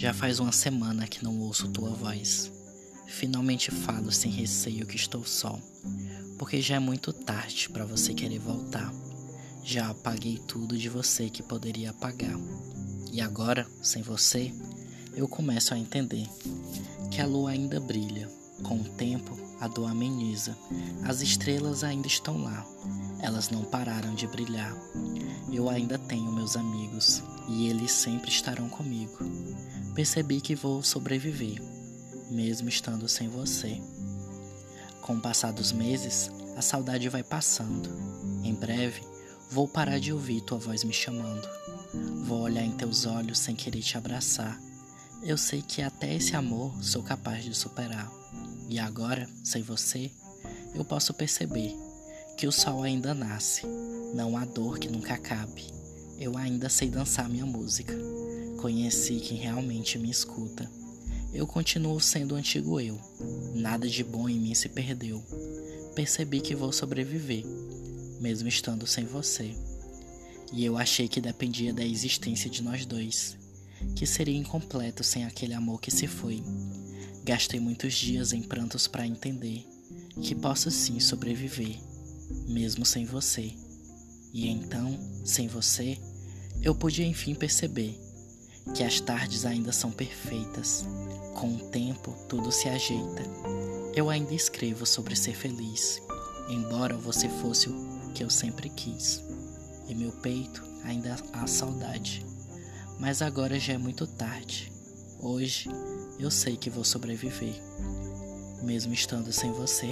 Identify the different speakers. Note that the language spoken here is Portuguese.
Speaker 1: Já faz uma semana que não ouço tua voz. Finalmente falo sem receio que estou só, porque já é muito tarde para você querer voltar. Já apaguei tudo de você que poderia apagar. E agora, sem você, eu começo a entender que a lua ainda brilha. Com o tempo, a dor ameniza. As estrelas ainda estão lá. Elas não pararam de brilhar. Eu ainda tenho meus amigos e eles sempre estarão comigo. Percebi que vou sobreviver, mesmo estando sem você. Com o passar dos meses, a saudade vai passando. Em breve, vou parar de ouvir tua voz me chamando. Vou olhar em teus olhos sem querer te abraçar. Eu sei que até esse amor sou capaz de superar. E agora, sem você, eu posso perceber que o sol ainda nasce. Não há dor que nunca acabe. Eu ainda sei dançar minha música. Conheci quem realmente me escuta. Eu continuo sendo o antigo eu. Nada de bom em mim se perdeu. Percebi que vou sobreviver, mesmo estando sem você. E eu achei que dependia da existência de nós dois, que seria incompleto sem aquele amor que se foi. Gastei muitos dias em prantos para entender que posso sim sobreviver, mesmo sem você. E então, sem você, eu pude enfim perceber que as tardes ainda são perfeitas. Com o tempo, tudo se ajeita. Eu ainda escrevo sobre ser feliz, embora você fosse o que eu sempre quis. Em meu peito ainda há saudade, mas agora já é muito tarde. Hoje eu sei que vou sobreviver, mesmo estando sem você.